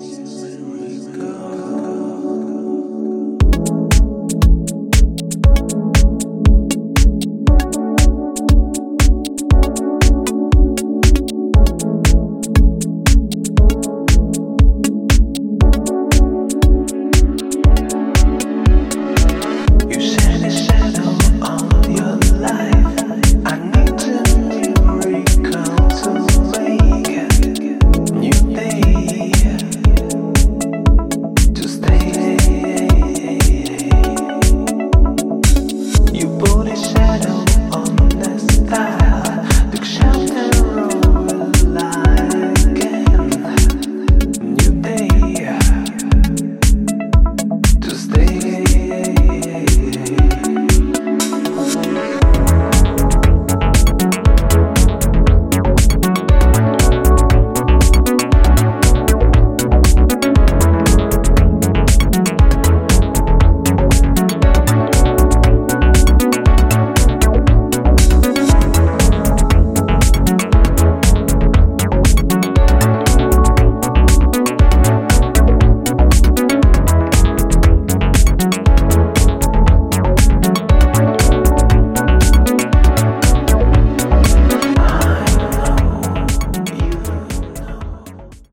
Jesus, we go,